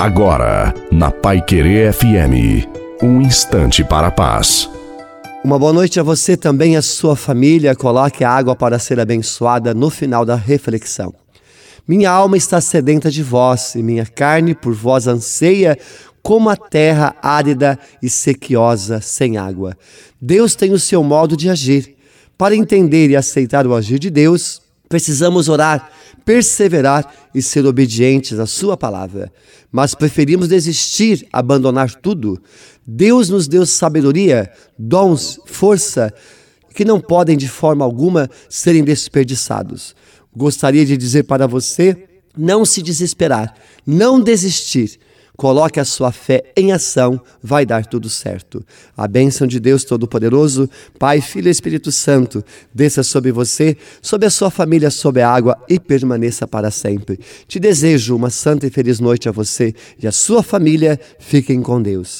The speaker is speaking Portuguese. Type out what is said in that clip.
Agora, na Pai Querer FM, um instante para a paz. Uma boa noite a você também a sua família. Coloque a água para ser abençoada no final da reflexão. Minha alma está sedenta de vós, e minha carne por vós anseia, como a terra árida e sequiosa sem água. Deus tem o seu modo de agir. Para entender e aceitar o agir de Deus, Precisamos orar, perseverar e ser obedientes à Sua palavra. Mas preferimos desistir, abandonar tudo. Deus nos deu sabedoria, dons, força, que não podem de forma alguma serem desperdiçados. Gostaria de dizer para você: não se desesperar, não desistir Coloque a sua fé em ação, vai dar tudo certo. A bênção de Deus Todo-Poderoso, Pai, Filho e Espírito Santo, desça sobre você, sobre a sua família, sobre a água e permaneça para sempre. Te desejo uma santa e feliz noite a você e a sua família. Fiquem com Deus.